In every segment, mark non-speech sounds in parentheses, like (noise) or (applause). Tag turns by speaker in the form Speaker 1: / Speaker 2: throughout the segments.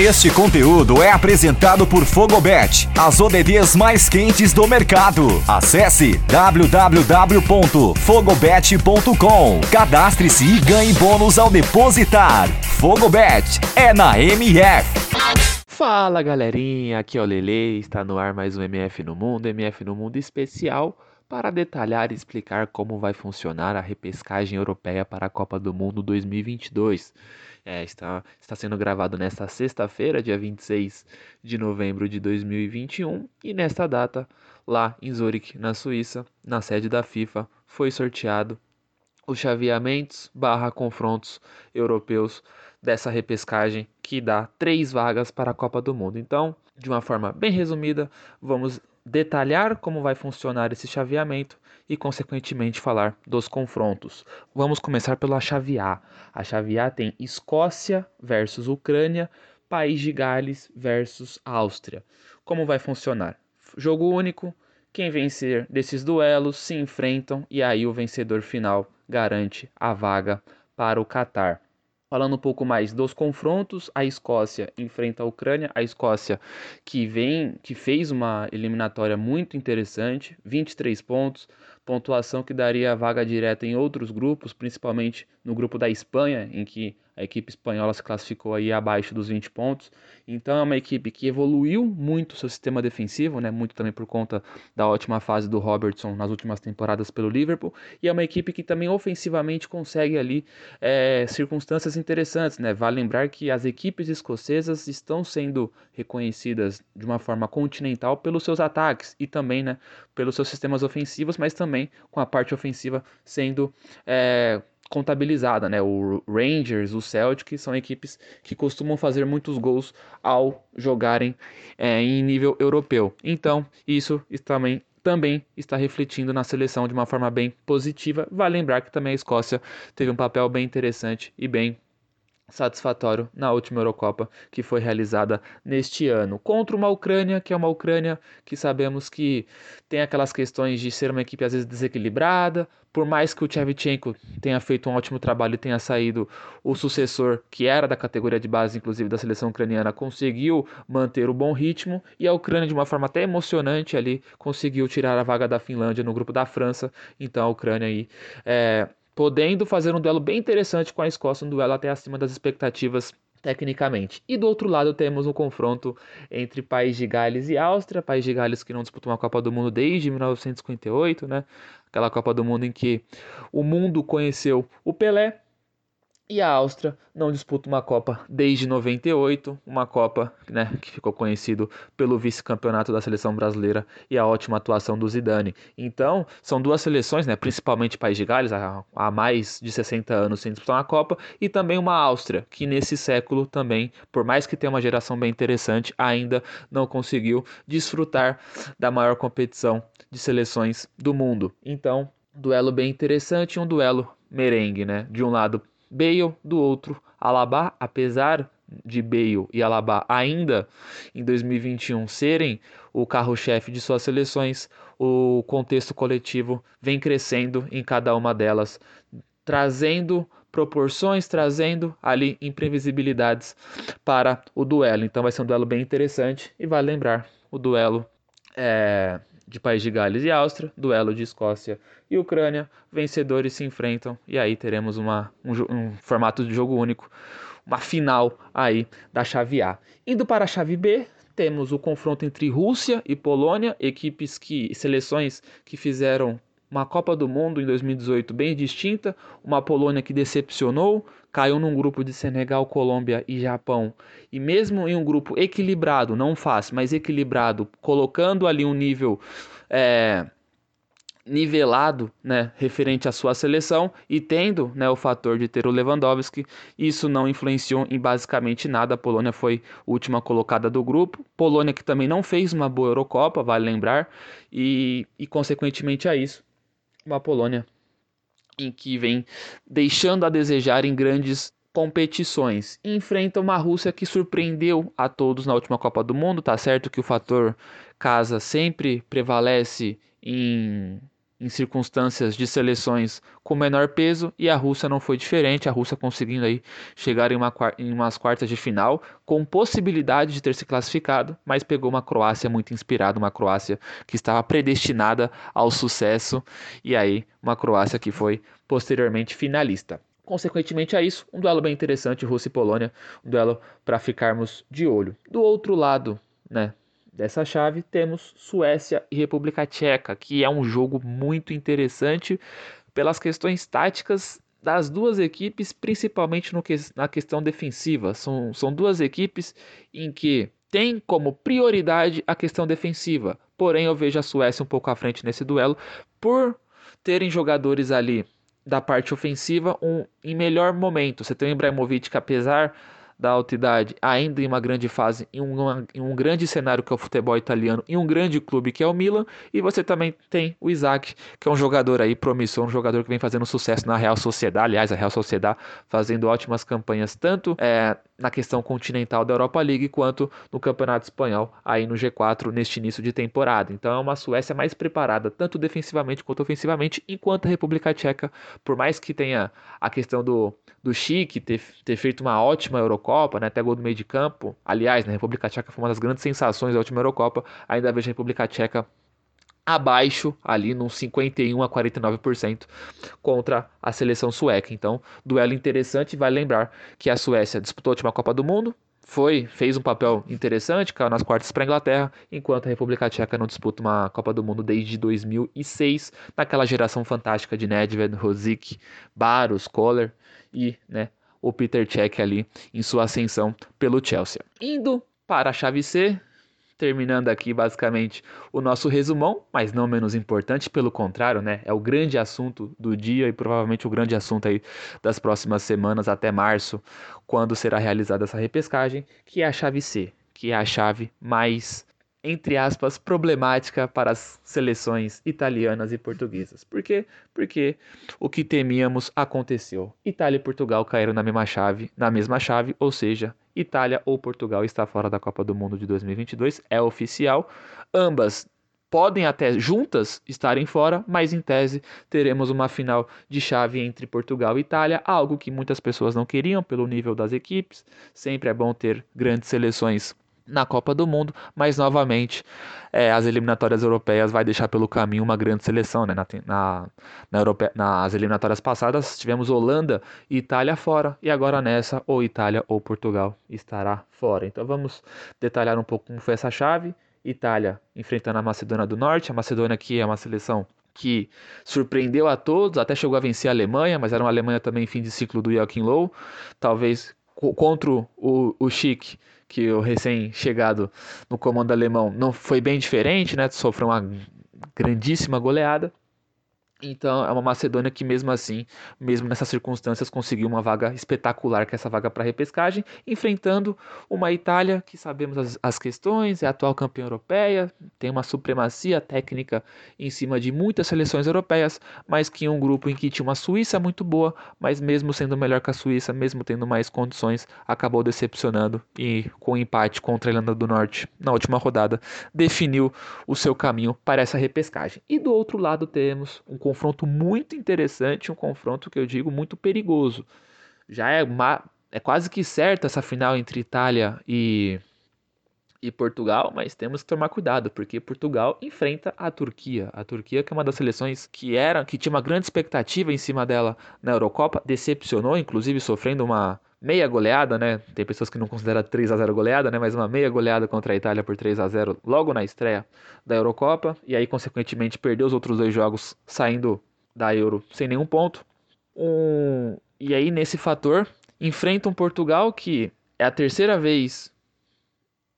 Speaker 1: Este conteúdo é apresentado por Fogobet, as ODDs mais quentes do mercado. Acesse www.fogobet.com. Cadastre-se e ganhe bônus ao depositar. Fogobet é na MF.
Speaker 2: Fala galerinha, aqui é o Lele, está no ar mais um MF no Mundo, MF no Mundo especial para detalhar e explicar como vai funcionar a repescagem europeia para a Copa do Mundo 2022. É, está, está sendo gravado nesta sexta-feira, dia 26 de novembro de 2021, e nesta data, lá em Zurich, na Suíça, na sede da FIFA, foi sorteado os chaveamentos barra confrontos europeus dessa repescagem que dá três vagas para a Copa do Mundo. Então, de uma forma bem resumida, vamos detalhar como vai funcionar esse chaveamento e, consequentemente, falar dos confrontos. Vamos começar pela chave A. A chave A tem Escócia versus Ucrânia, País de Gales versus Áustria. Como vai funcionar? Jogo único. Quem vencer desses duelos se enfrentam e aí o vencedor final garante a vaga para o Catar. Falando um pouco mais dos confrontos, a Escócia enfrenta a Ucrânia, a Escócia que vem, que fez uma eliminatória muito interessante, 23 pontos, pontuação que daria a vaga direta em outros grupos, principalmente no grupo da Espanha, em que a equipe espanhola se classificou aí abaixo dos 20 pontos. Então é uma equipe que evoluiu muito seu sistema defensivo, né? Muito também por conta da ótima fase do Robertson nas últimas temporadas pelo Liverpool. E é uma equipe que também ofensivamente consegue ali é, circunstâncias interessantes, né? Vale lembrar que as equipes escocesas estão sendo reconhecidas de uma forma continental pelos seus ataques e também, né, pelos seus sistemas ofensivos, mas também com a parte ofensiva sendo é, contabilizada, né? O Rangers, o Celtic são equipes que costumam fazer muitos gols ao jogarem é, em nível europeu. Então, isso também também está refletindo na seleção de uma forma bem positiva. Vale lembrar que também a Escócia teve um papel bem interessante e bem satisfatório na última Eurocopa que foi realizada neste ano. Contra uma Ucrânia que é uma Ucrânia que sabemos que tem aquelas questões de ser uma equipe às vezes desequilibrada por mais que o Shevchenko tenha feito um ótimo trabalho e tenha saído o sucessor que era da categoria de base inclusive da seleção ucraniana conseguiu manter o bom ritmo e a Ucrânia de uma forma até emocionante ali conseguiu tirar a vaga da Finlândia no grupo da França. Então a Ucrânia aí é, podendo fazer um duelo bem interessante com a Escócia, um duelo até acima das expectativas tecnicamente. E do outro lado temos um confronto entre País de Gales e Áustria, País de Gales que não disputou uma Copa do Mundo desde 1958, né? Aquela Copa do Mundo em que o mundo conheceu o Pelé e a Áustria não disputa uma Copa desde 98, uma Copa né, que ficou conhecido pelo vice-campeonato da seleção brasileira e a ótima atuação do Zidane. Então, são duas seleções, né, principalmente País de Gales, há mais de 60 anos sem disputar uma Copa, e também uma Áustria, que nesse século também, por mais que tenha uma geração bem interessante, ainda não conseguiu desfrutar da maior competição de seleções do mundo. Então, duelo bem interessante, um duelo merengue, né? De um lado Bale do outro, Alaba, apesar de Bale e Alaba ainda em 2021 serem o carro-chefe de suas seleções, o contexto coletivo vem crescendo em cada uma delas, trazendo proporções, trazendo ali imprevisibilidades para o duelo. Então vai ser um duelo bem interessante e vale lembrar o duelo é, de País de Gales e Áustria, duelo de Escócia e Ucrânia, vencedores se enfrentam e aí teremos uma, um, um formato de jogo único, uma final aí da chave A. Indo para a chave B, temos o confronto entre Rússia e Polônia, equipes que seleções que fizeram uma Copa do Mundo em 2018 bem distinta, uma Polônia que decepcionou, caiu num grupo de Senegal, Colômbia e Japão. E mesmo em um grupo equilibrado, não fácil, mas equilibrado, colocando ali um nível é, nivelado, né, referente à sua seleção e tendo, né, o fator de ter o Lewandowski, isso não influenciou em basicamente nada. A Polônia foi última colocada do grupo. Polônia que também não fez uma boa Eurocopa, vale lembrar, e, e consequentemente a isso uma Polônia em que vem deixando a desejar em grandes competições. Enfrenta uma Rússia que surpreendeu a todos na última Copa do Mundo, tá certo que o fator casa sempre prevalece em em circunstâncias de seleções com menor peso e a Rússia não foi diferente, a Rússia conseguindo aí chegar em, uma, em umas quartas de final com possibilidade de ter se classificado, mas pegou uma Croácia muito inspirada, uma Croácia que estava predestinada ao sucesso e aí uma Croácia que foi posteriormente finalista. Consequentemente a isso, um duelo bem interessante, Rússia e Polônia, um duelo para ficarmos de olho. Do outro lado, né, dessa chave temos Suécia e República Tcheca, que é um jogo muito interessante pelas questões táticas das duas equipes, principalmente que, na questão defensiva. São, são duas equipes em que tem como prioridade a questão defensiva. Porém, eu vejo a Suécia um pouco à frente nesse duelo por terem jogadores ali da parte ofensiva um, em melhor momento. Você tem o Ibrahimovic que, apesar da alta idade, ainda em uma grande fase, em, uma, em um grande cenário que é o futebol italiano, em um grande clube que é o Milan, e você também tem o Isaac, que é um jogador aí promissor, um jogador que vem fazendo sucesso na Real Sociedade, aliás, a Real Sociedade fazendo ótimas campanhas, tanto é, na questão continental da Europa League, quanto no Campeonato Espanhol, aí no G4, neste início de temporada. Então é uma Suécia mais preparada, tanto defensivamente quanto ofensivamente, enquanto a República Tcheca, por mais que tenha a questão do, do Chique ter, ter feito uma ótima Eurocopa, né, até gol do meio de campo. Aliás, na né, República Tcheca foi uma das grandes sensações da última Eurocopa. Ainda vejo a República Tcheca abaixo, ali num 51 a 49% contra a seleção sueca. Então, duelo interessante. Vai lembrar que a Suécia disputou a última Copa do Mundo, foi, fez um papel interessante, caiu nas quartas para a Inglaterra, enquanto a República Tcheca não disputa uma Copa do Mundo desde 2006, naquela geração fantástica de Nedved, Rosic, Baros, Kohler e né, o Peter Cech ali em sua ascensão pelo Chelsea. Indo para a chave C, terminando aqui basicamente o nosso resumão, mas não menos importante, pelo contrário, né? É o grande assunto do dia e provavelmente o grande assunto aí das próximas semanas até março, quando será realizada essa repescagem, que é a chave C, que é a chave mais entre aspas, problemática para as seleções italianas e portuguesas. Por quê? Porque o que temíamos aconteceu. Itália e Portugal caíram na mesma chave, na mesma chave, ou seja, Itália ou Portugal está fora da Copa do Mundo de 2022, é oficial. Ambas podem até juntas estarem fora, mas em tese teremos uma final de chave entre Portugal e Itália, algo que muitas pessoas não queriam pelo nível das equipes. Sempre é bom ter grandes seleções na Copa do Mundo, mas novamente é, as eliminatórias europeias vai deixar pelo caminho uma grande seleção. Né? Na, na, na Europe... Nas eliminatórias passadas tivemos Holanda e Itália fora, e agora nessa, ou Itália ou Portugal estará fora. Então vamos detalhar um pouco como foi essa chave. Itália enfrentando a Macedônia do Norte, a Macedônia que é uma seleção que surpreendeu a todos, até chegou a vencer a Alemanha, mas era uma Alemanha também fim de ciclo do Joachim Low, talvez contra o, o Chic que o recém-chegado no comando alemão não foi bem diferente, né? Sofreu uma grandíssima goleada. Então é uma Macedônia que mesmo assim, mesmo nessas circunstâncias, conseguiu uma vaga espetacular, que é essa vaga para repescagem, enfrentando uma Itália que sabemos as, as, questões, é atual campeã europeia, tem uma supremacia técnica em cima de muitas seleções europeias, mas que um grupo em que tinha uma Suíça muito boa, mas mesmo sendo melhor que a Suíça, mesmo tendo mais condições, acabou decepcionando e com um empate contra a Irlanda do Norte na última rodada, definiu o seu caminho para essa repescagem. E do outro lado temos um confronto muito interessante, um confronto que eu digo muito perigoso. Já é, uma, é quase que certa essa final entre Itália e, e Portugal, mas temos que tomar cuidado, porque Portugal enfrenta a Turquia. A Turquia, que é uma das seleções que era, que tinha uma grande expectativa em cima dela na Eurocopa, decepcionou, inclusive sofrendo uma meia goleada, né? Tem pessoas que não consideram 3 a 0 goleada, né? Mas uma meia goleada contra a Itália por 3 a 0 logo na estreia da Eurocopa e aí consequentemente perdeu os outros dois jogos saindo da Euro sem nenhum ponto. Um... E aí nesse fator enfrenta um Portugal que é a terceira vez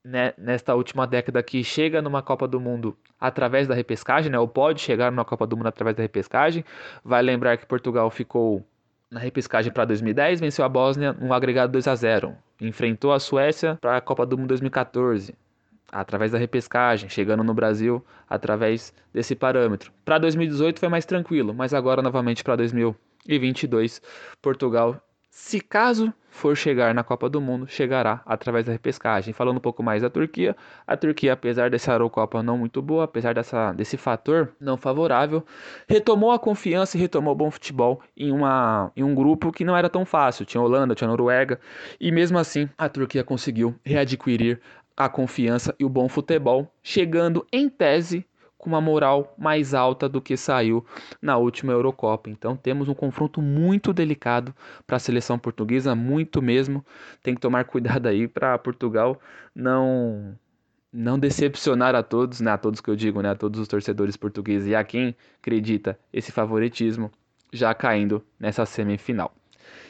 Speaker 2: né, nesta última década que chega numa Copa do Mundo através da repescagem, né? Ou pode chegar numa Copa do Mundo através da repescagem. Vai lembrar que Portugal ficou na repescagem para 2010, venceu a Bósnia um agregado 2 a 0. Enfrentou a Suécia para a Copa do Mundo 2014, através da repescagem, chegando no Brasil através desse parâmetro. Para 2018 foi mais tranquilo, mas agora novamente para 2022, Portugal, se caso for chegar na Copa do Mundo, chegará através da repescagem. Falando um pouco mais da Turquia, a Turquia, apesar dessa Eurocopa não muito boa, apesar dessa, desse fator não favorável, retomou a confiança e retomou bom futebol em, uma, em um grupo que não era tão fácil. Tinha Holanda, tinha Noruega, e mesmo assim a Turquia conseguiu readquirir a confiança e o bom futebol, chegando em tese com uma moral mais alta do que saiu na última Eurocopa. Então temos um confronto muito delicado para a seleção portuguesa, muito mesmo. Tem que tomar (laughs) cuidado aí para Portugal não não decepcionar a todos, né, a todos que eu digo, né, a todos os torcedores portugueses e a quem acredita esse favoritismo já caindo nessa semifinal.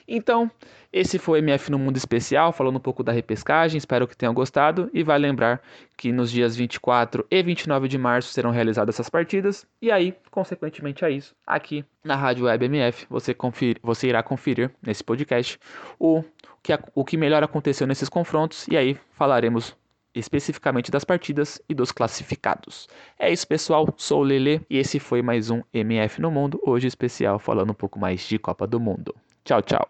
Speaker 2: Então, esse foi o MF no Mundo Especial, falando um pouco da repescagem. Espero que tenham gostado. E vai lembrar que nos dias 24 e 29 de março serão realizadas essas partidas. E aí, consequentemente a isso, aqui na Rádio Web MF, você, você irá conferir nesse podcast o que, o que melhor aconteceu nesses confrontos. E aí falaremos especificamente das partidas e dos classificados. É isso, pessoal. Sou o Lele e esse foi mais um MF no Mundo, hoje especial falando um pouco mais de Copa do Mundo. Ciao ciao.